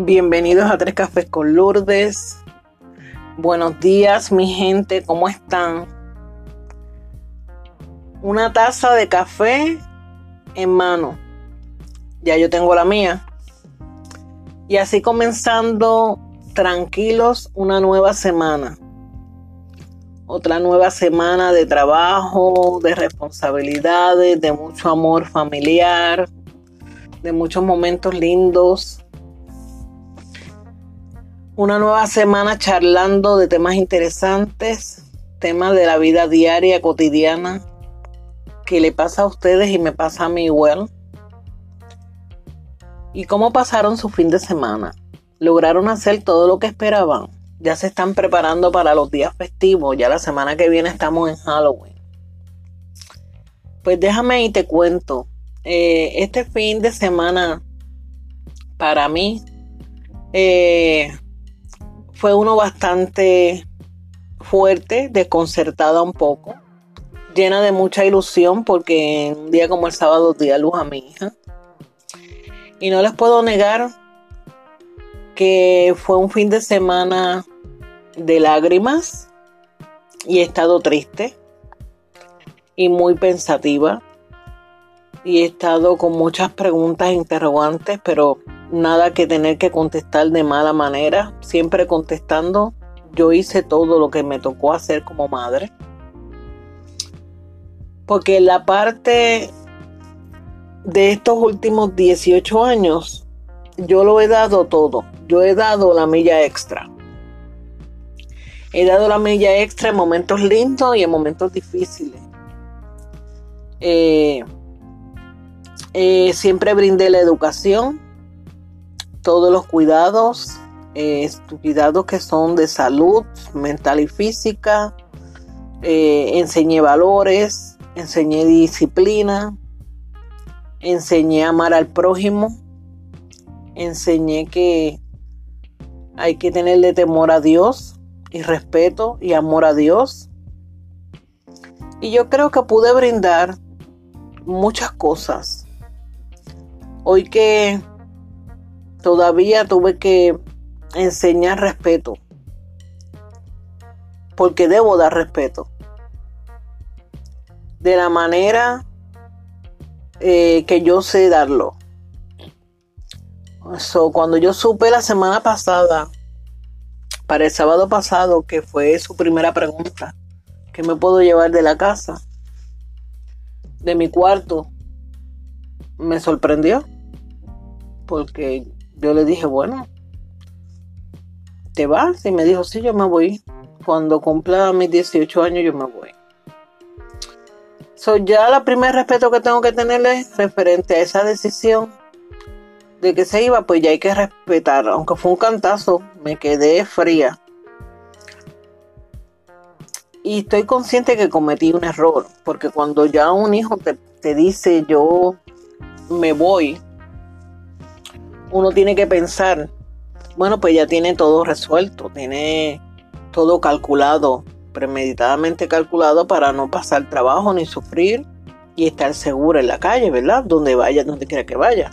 Bienvenidos a Tres Cafés con Lourdes. Buenos días, mi gente, ¿cómo están? Una taza de café en mano. Ya yo tengo la mía. Y así comenzando tranquilos una nueva semana. Otra nueva semana de trabajo, de responsabilidades, de mucho amor familiar, de muchos momentos lindos una nueva semana charlando de temas interesantes, temas de la vida diaria, cotidiana, que le pasa a ustedes y me pasa a mí igual. ¿Y cómo pasaron su fin de semana? ¿Lograron hacer todo lo que esperaban? Ya se están preparando para los días festivos, ya la semana que viene estamos en Halloween. Pues déjame y te cuento. Eh, este fin de semana, para mí, eh, fue uno bastante fuerte, desconcertada un poco, llena de mucha ilusión porque un día como el sábado di a luz a mi hija. Y no les puedo negar que fue un fin de semana de lágrimas y he estado triste y muy pensativa y he estado con muchas preguntas e interrogantes, pero nada que tener que contestar de mala manera, siempre contestando, yo hice todo lo que me tocó hacer como madre. Porque la parte de estos últimos 18 años, yo lo he dado todo, yo he dado la milla extra. He dado la milla extra en momentos lindos y en momentos difíciles. Eh, eh, siempre brindé la educación, todos los cuidados, eh, cuidados que son de salud mental y física, eh, enseñé valores, enseñé disciplina, enseñé a amar al prójimo, enseñé que hay que tenerle temor a Dios y respeto y amor a Dios. Y yo creo que pude brindar muchas cosas. Hoy que todavía tuve que enseñar respeto. Porque debo dar respeto. De la manera eh, que yo sé darlo. cuando yo supe la semana pasada, para el sábado pasado, que fue su primera pregunta, ¿qué me puedo llevar de la casa? De mi cuarto, me sorprendió. Porque yo le dije, bueno, ¿te vas? Y me dijo, sí, yo me voy. Cuando cumpla mis 18 años, yo me voy. So, ya la primer respeto que tengo que tenerle referente a esa decisión de que se iba, pues ya hay que respetar. Aunque fue un cantazo, me quedé fría. Y estoy consciente que cometí un error, porque cuando ya un hijo te, te dice yo me voy, uno tiene que pensar, bueno, pues ya tiene todo resuelto, tiene todo calculado, premeditadamente calculado para no pasar trabajo ni sufrir y estar seguro en la calle, ¿verdad? Donde vaya, donde quiera que vaya.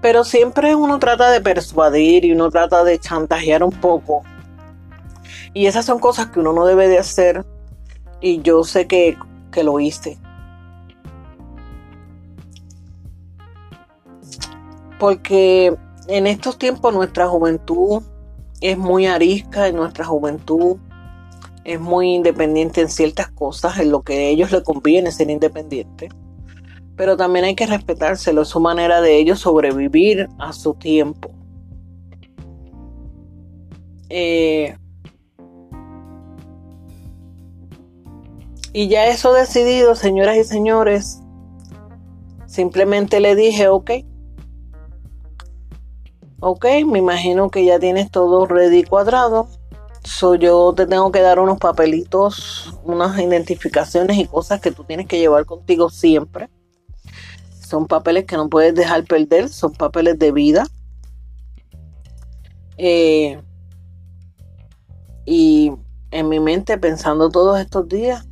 Pero siempre uno trata de persuadir y uno trata de chantajear un poco. Y esas son cosas que uno no debe de hacer. Y yo sé que, que lo hice. Porque en estos tiempos nuestra juventud es muy arisca, en nuestra juventud es muy independiente en ciertas cosas, en lo que a ellos les conviene ser independiente. Pero también hay que respetárselo, es su manera de ellos sobrevivir a su tiempo. Eh, y ya eso decidido, señoras y señores, simplemente le dije, ok, Ok, me imagino que ya tienes todo ready cuadrado. So, yo te tengo que dar unos papelitos, unas identificaciones y cosas que tú tienes que llevar contigo siempre. Son papeles que no puedes dejar perder, son papeles de vida. Eh, y en mi mente, pensando todos estos días,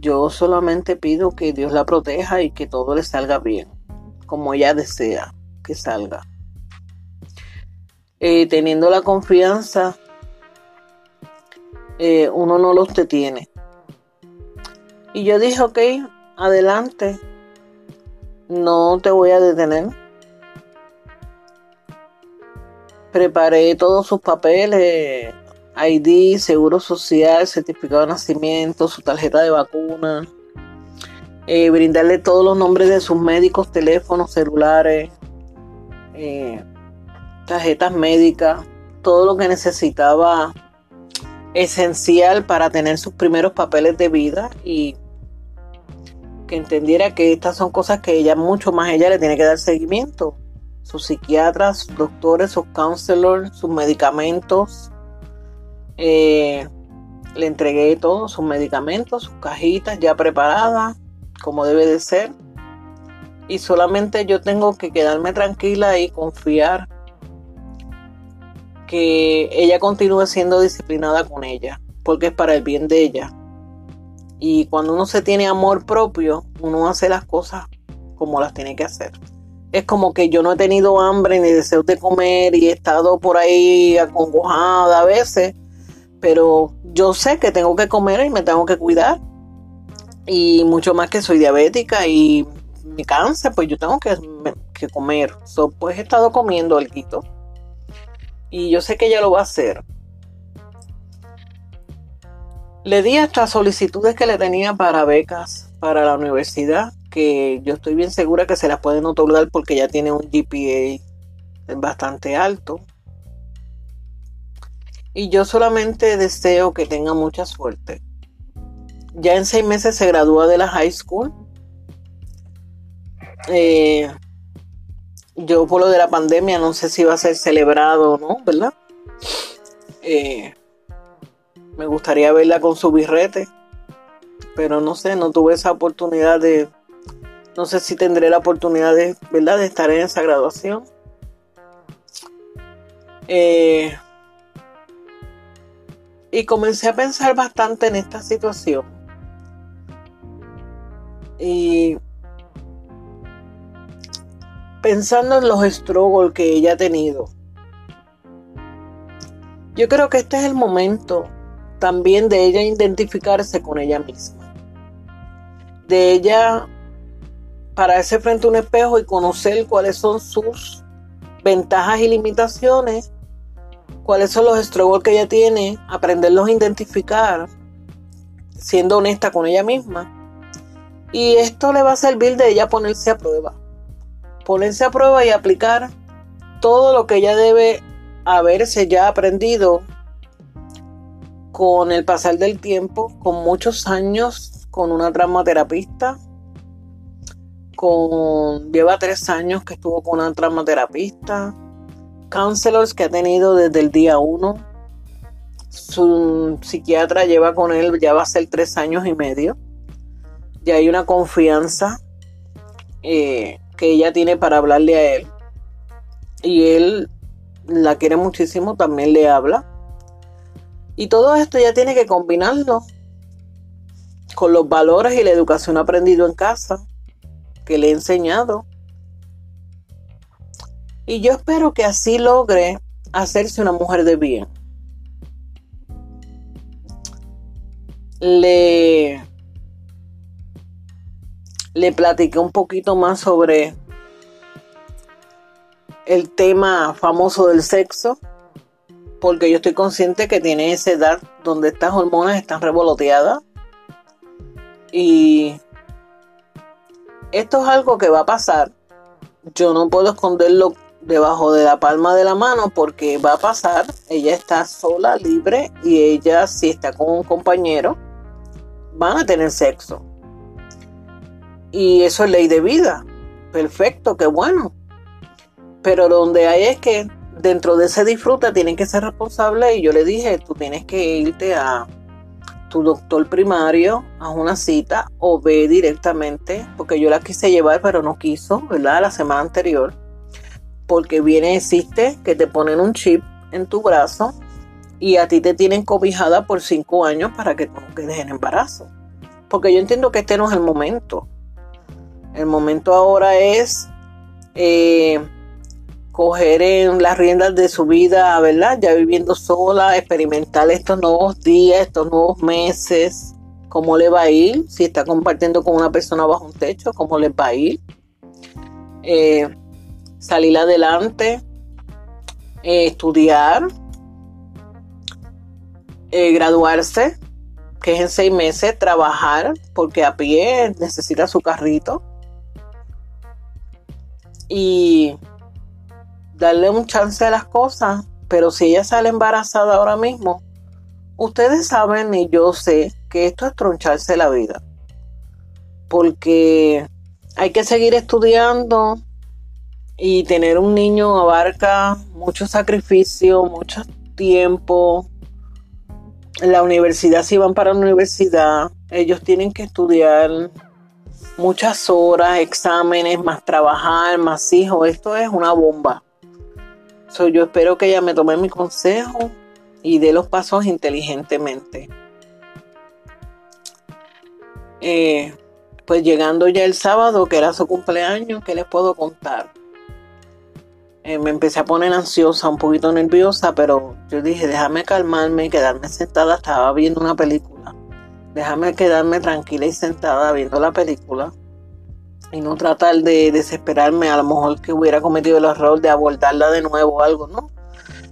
yo solamente pido que Dios la proteja y que todo le salga bien, como ella desea que salga. Eh, teniendo la confianza, eh, uno no los detiene. Y yo dije, ok, adelante, no te voy a detener. Preparé todos sus papeles, ID, seguro social, certificado de nacimiento, su tarjeta de vacuna, eh, brindarle todos los nombres de sus médicos, teléfonos, celulares, tarjetas médicas, todo lo que necesitaba esencial para tener sus primeros papeles de vida y que entendiera que estas son cosas que ella, mucho más ella le tiene que dar seguimiento. Sus psiquiatras, sus doctores, sus counselors, sus medicamentos. Eh, le entregué todos sus medicamentos, sus cajitas ya preparadas, como debe de ser. Y solamente yo tengo que quedarme tranquila y confiar que ella continúe siendo disciplinada con ella, porque es para el bien de ella. Y cuando uno se tiene amor propio, uno hace las cosas como las tiene que hacer. Es como que yo no he tenido hambre ni deseo de comer y he estado por ahí acongojada a veces, pero yo sé que tengo que comer y me tengo que cuidar. Y mucho más que soy diabética y mi cáncer, pues yo tengo que, comer. pues he estado comiendo algo y yo sé que ella lo va a hacer. Le di hasta solicitudes que le tenía para becas para la universidad, que yo estoy bien segura que se las pueden otorgar porque ya tiene un GPA bastante alto. Y yo solamente deseo que tenga mucha suerte. Ya en seis meses se gradúa de la high school. Eh, yo por lo de la pandemia no sé si va a ser celebrado o no, ¿verdad? Eh, me gustaría verla con su birrete, pero no sé, no tuve esa oportunidad de, no sé si tendré la oportunidad de, ¿verdad? De estar en esa graduación. Eh, y comencé a pensar bastante en esta situación. Y pensando en los struggles que ella ha tenido. Yo creo que este es el momento también de ella identificarse con ella misma. De ella pararse frente a un espejo y conocer cuáles son sus ventajas y limitaciones, cuáles son los struggles que ella tiene, aprenderlos a identificar, siendo honesta con ella misma. Y esto le va a servir de ella ponerse a prueba ponerse a prueba y aplicar todo lo que ella debe haberse ya aprendido con el pasar del tiempo, con muchos años con una traumaterapista, con lleva tres años que estuvo con una traumaterapista, counselors que ha tenido desde el día uno, su psiquiatra lleva con él, ya va a ser tres años y medio, y hay una confianza eh, que ella tiene para hablarle a él. Y él la quiere muchísimo, también le habla. Y todo esto ya tiene que combinarlo con los valores y la educación aprendido en casa, que le he enseñado. Y yo espero que así logre hacerse una mujer de bien. Le le platiqué un poquito más sobre el tema famoso del sexo, porque yo estoy consciente que tiene esa edad donde estas hormonas están revoloteadas. Y esto es algo que va a pasar. Yo no puedo esconderlo debajo de la palma de la mano porque va a pasar. Ella está sola, libre, y ella si está con un compañero, van a tener sexo. Y eso es ley de vida. Perfecto, qué bueno. Pero donde hay es que dentro de ese disfrute tienen que ser responsables y yo le dije, tú tienes que irte a tu doctor primario a una cita o ve directamente, porque yo la quise llevar pero no quiso, ¿verdad? La semana anterior. Porque viene, existe que te ponen un chip en tu brazo y a ti te tienen cobijada por cinco años para que tú no quedes en embarazo. Porque yo entiendo que este no es el momento. El momento ahora es eh, coger en las riendas de su vida, ¿verdad? Ya viviendo sola, experimentar estos nuevos días, estos nuevos meses, cómo le va a ir, si está compartiendo con una persona bajo un techo, cómo le va a ir. Eh, salir adelante, eh, estudiar, graduarse, que es en seis meses, trabajar, porque a pie necesita su carrito. Y darle un chance a las cosas, pero si ella sale embarazada ahora mismo, ustedes saben y yo sé que esto es troncharse la vida, porque hay que seguir estudiando y tener un niño abarca mucho sacrificio, mucho tiempo. la universidad, si van para la universidad, ellos tienen que estudiar muchas horas, exámenes, más trabajar, más hijos. Esto es una bomba yo espero que ella me tome mi consejo y dé los pasos inteligentemente. Eh, pues llegando ya el sábado, que era su cumpleaños, ¿qué les puedo contar? Eh, me empecé a poner ansiosa, un poquito nerviosa, pero yo dije, déjame calmarme y quedarme sentada. Estaba viendo una película. Déjame quedarme tranquila y sentada viendo la película y no tratar de desesperarme a lo mejor que hubiera cometido el error de abordarla de nuevo o algo, ¿no?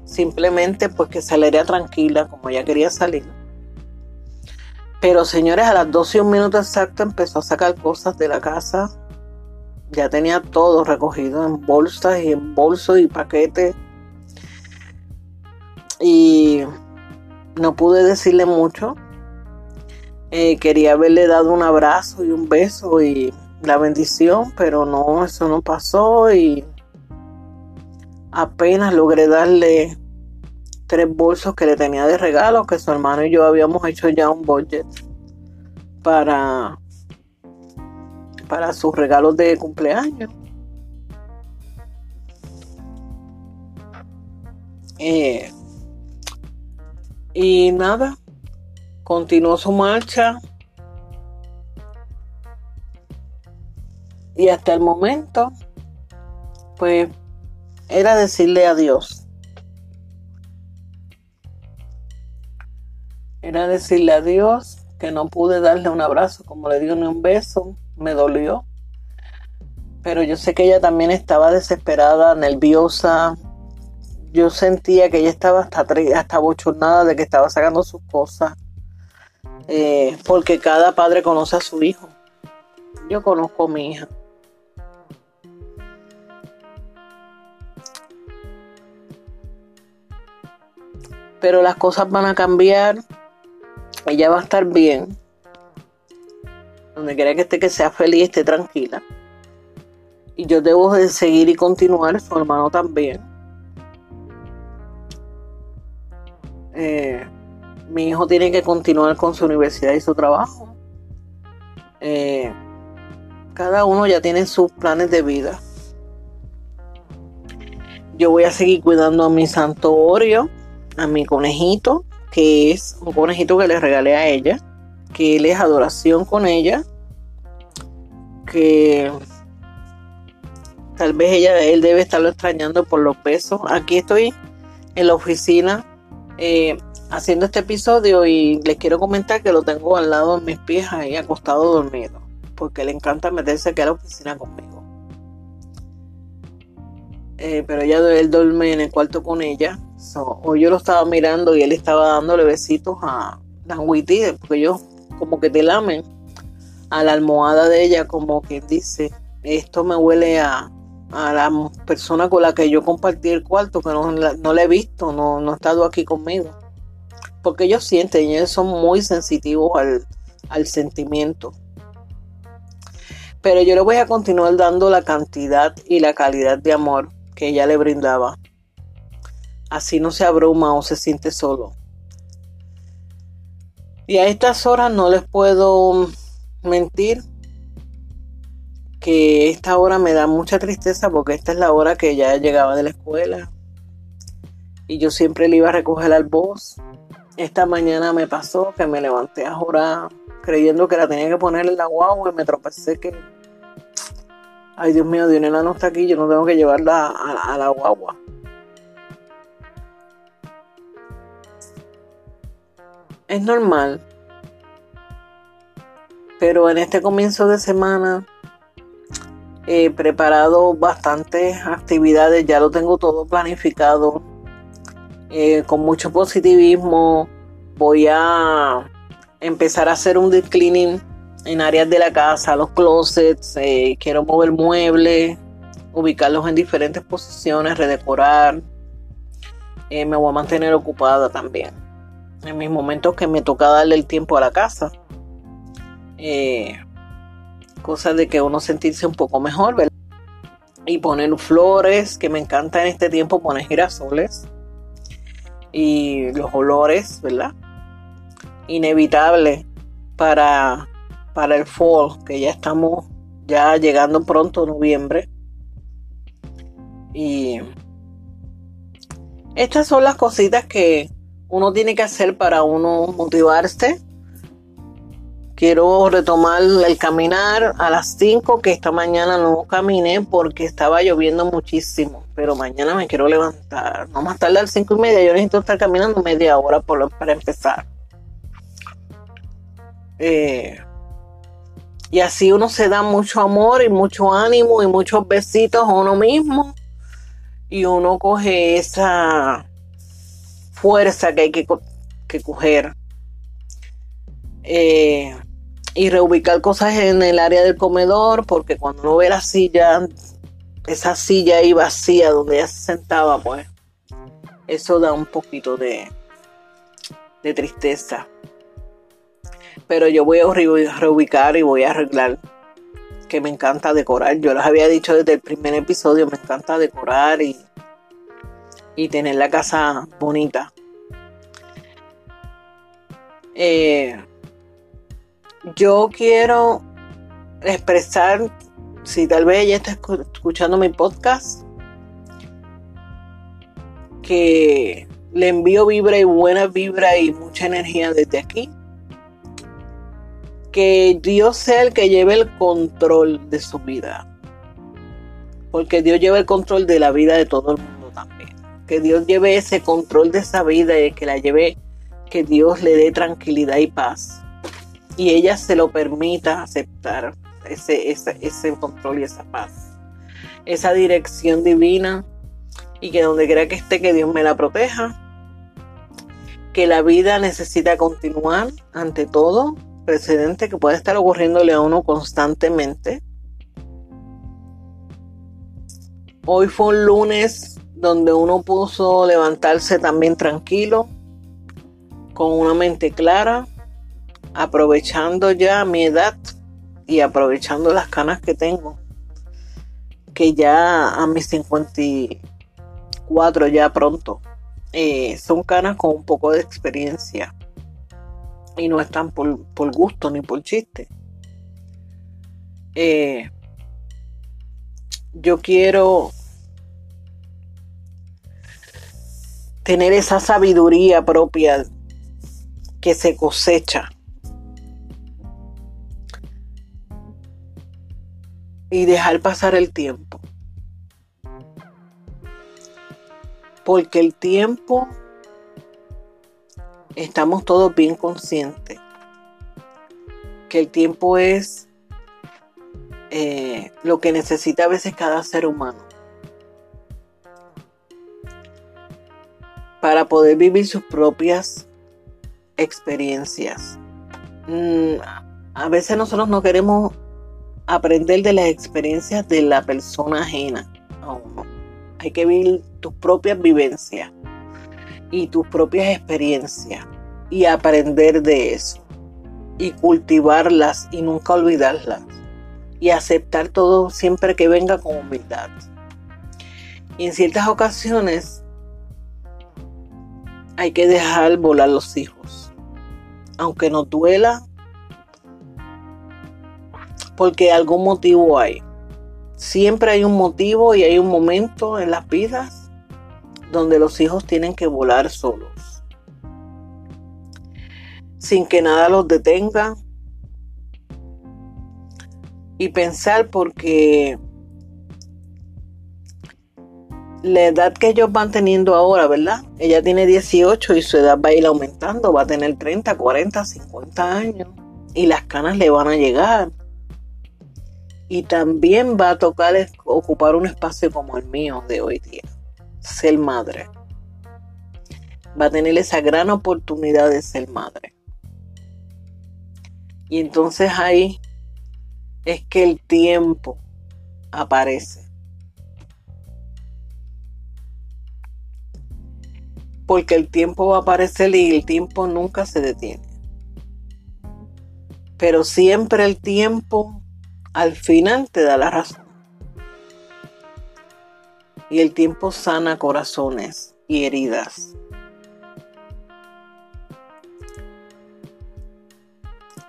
Simplemente pues que saliera tranquila como ella quería salir. Pero señores, a las 12 y un minuto exacto empezó a sacar cosas de la casa. Ya tenía todo recogido en bolsas y en bolsos y paquetes. Y no pude decirle mucho. Eh, quería haberle dado un abrazo y un beso y la bendición, pero no, eso no pasó y apenas logré darle tres bolsos que le tenía de regalo, que su hermano y yo habíamos hecho ya un budget para, para sus regalos de cumpleaños. Eh, y nada, continuó su marcha Y hasta el momento, pues, era decirle adiós. Era decirle adiós, que no pude darle un abrazo como le di ni un beso, me dolió. Pero yo sé que ella también estaba desesperada, nerviosa. Yo sentía que ella estaba hasta, hasta bochornada de que estaba sacando sus cosas. Eh, porque cada padre conoce a su hijo. Yo conozco a mi hija. pero las cosas van a cambiar, ella va a estar bien, donde quiera que esté, que sea feliz, esté tranquila. Y yo debo de seguir y continuar, su hermano también. Eh, mi hijo tiene que continuar con su universidad y su trabajo. Eh, cada uno ya tiene sus planes de vida. Yo voy a seguir cuidando a mi santo Oreo a mi conejito, que es un conejito que le regalé a ella, que él es adoración con ella, que tal vez ella, él debe estarlo extrañando por los besos. Aquí estoy en la oficina eh, haciendo este episodio y les quiero comentar que lo tengo al lado de mis pies ahí acostado dormido, porque le encanta meterse aquí a la oficina conmigo. Eh, pero ella él duerme en el cuarto con ella. hoy yo lo estaba mirando y él estaba dándole besitos a Danguiti, porque ellos como que te lamen a la almohada de ella, como que dice, esto me huele a, a la persona con la que yo compartí el cuarto, que no, no la he visto, no, no ha estado aquí conmigo. Porque ellos sienten, ellos son muy sensitivos al, al sentimiento. Pero yo le voy a continuar dando la cantidad y la calidad de amor que ella le brindaba. Así no se abruma o se siente solo. Y a estas horas no les puedo mentir que esta hora me da mucha tristeza porque esta es la hora que ella llegaba de la escuela y yo siempre le iba a recoger al voz. Esta mañana me pasó que me levanté a jurar creyendo que la tenía que poner en la guagua y me tropecé que Ay, Dios mío, Dionela no está aquí, yo no tengo que llevarla a, a la guagua. Es normal. Pero en este comienzo de semana he preparado bastantes actividades, ya lo tengo todo planificado. Eh, con mucho positivismo voy a empezar a hacer un deep cleaning en áreas de la casa, los closets, eh, quiero mover muebles, ubicarlos en diferentes posiciones, redecorar. Eh, me voy a mantener ocupada también. En mis momentos que me toca darle el tiempo a la casa. Eh, cosas de que uno sentirse un poco mejor, ¿verdad? Y poner flores, que me encanta en este tiempo poner girasoles. Y los olores, ¿verdad? Inevitable para para el fall, que ya estamos ya llegando pronto noviembre. Y estas son las cositas que uno tiene que hacer para uno motivarse. Quiero retomar el caminar a las 5, que esta mañana no caminé porque estaba lloviendo muchísimo. Pero mañana me quiero levantar. No más tarde a las 5 y media. Yo necesito estar caminando media hora por para empezar. Eh, y así uno se da mucho amor y mucho ánimo y muchos besitos a uno mismo. Y uno coge esa fuerza que hay que, coger. Eh, y reubicar cosas en el área del comedor, porque cuando uno ve la silla, esa silla ahí vacía donde ella se sentaba, pues eso da un poquito de, de tristeza pero yo voy a reubicar y voy a arreglar que me encanta decorar. Yo les había dicho desde el primer episodio, me encanta decorar y, y tener la casa bonita. Eh, yo quiero expresar, si tal vez ella está escuchando mi podcast, que le envío vibra y buena vibra y mucha energía desde aquí que Dios sea el que lleve el control de su vida. Porque Dios lleva el control de la vida de todo el mundo también. Que Dios lleve ese control de esa vida y que la lleve, que Dios le dé tranquilidad y paz. Y ella se lo permita aceptar ese, ese, ese control y esa paz. Esa dirección divina. Y que donde quiera que esté, que Dios me la proteja. Que la vida necesita continuar ante todo precedente que puede estar ocurriéndole a uno constantemente. Hoy fue un lunes donde uno puso levantarse también tranquilo, con una mente clara, aprovechando ya mi edad y aprovechando las canas que tengo, que ya a mis 54 ya pronto, eh, son canas con un poco de experiencia y no están por, gusto ni por chiste. Eh, yo quiero tener esa sabiduría propia que se cosecha. Y dejar pasar el tiempo. Porque el tiempo estamos todos bien conscientes que el tiempo es eh, lo que necesita a veces cada ser humano para poder vivir sus propias experiencias. Mm, a veces nosotros no queremos aprender de las experiencias de la persona ajena a. Hay que vivir tus propias vivencias y tus propias experiencias y aprender de eso y cultivarlas y nunca olvidarlas y aceptar todo siempre que venga con humildad. Y en ciertas ocasiones hay que dejar volar los hijos, aunque no duela, porque algún motivo hay. Siempre hay un motivo y hay un momento en las vidas donde los hijos tienen que volar solos, sin que nada los detenga. Y pensar porque la edad que ellos van teniendo ahora, ¿verdad? Ella tiene 18 y su edad va a ir aumentando, va a tener 30, 40, 50 años y las canas le van a llegar. Y también va a tocar ocupar un espacio como el mío de hoy día, ser madre. Va a tener esa gran oportunidad de ser madre. Y entonces ahí es que el tiempo aparece porque el tiempo va a aparecer y el tiempo nunca se detiene. Pero siempre el tiempo al final te da la razón. Y el tiempo sana corazones y heridas.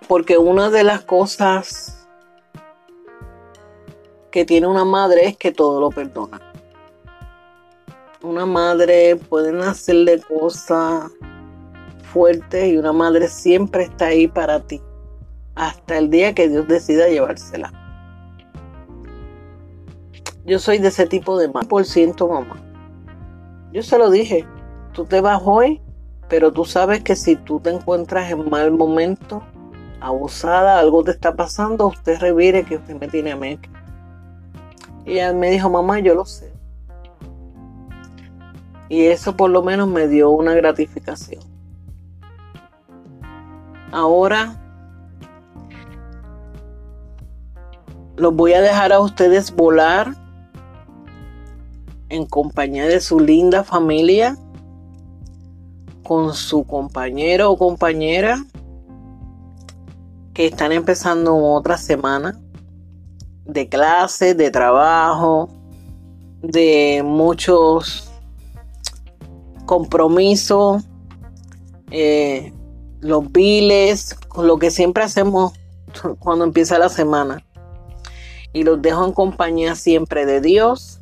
Porque una de las cosas que tiene una madre es que todo lo perdona una madre puede hacerle cosas fuertes y una madre siempre está ahí para ti hasta el día que Dios decida llevársela. Yo soy de ese tipo de mamá, por ciento mamá. Yo se lo dije, tú te vas hoy, pero tú sabes que si tú te encuentras en mal momento, abusada, algo te está pasando, usted revire que usted me tiene a mí. Y ella me dijo, mamá, yo lo sé. Y eso por lo menos me dio una gratificación. Ahora los voy a dejar a ustedes volar en compañía de su linda familia, con su compañero o compañera que están empezando otra semana de clases, de trabajo, de muchos compromiso, eh, los biles, lo que siempre hacemos cuando empieza la semana. Y los dejo en compañía siempre de Dios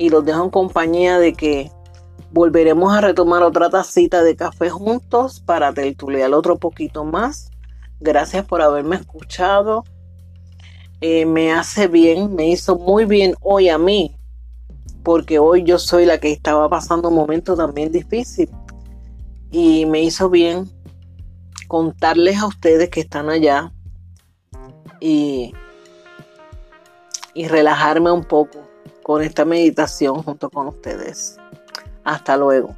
y los dejo en compañía de que volveremos a retomar otra tacita de café juntos para tertuliar otro poquito más. Gracias por haberme escuchado. Eh, me hace bien, me hizo muy bien hoy a mí porque hoy yo soy la que estaba pasando un momento también difícil y me hizo bien contarles a ustedes que están allá y, y relajarme un poco con esta meditación junto con ustedes. Hasta luego.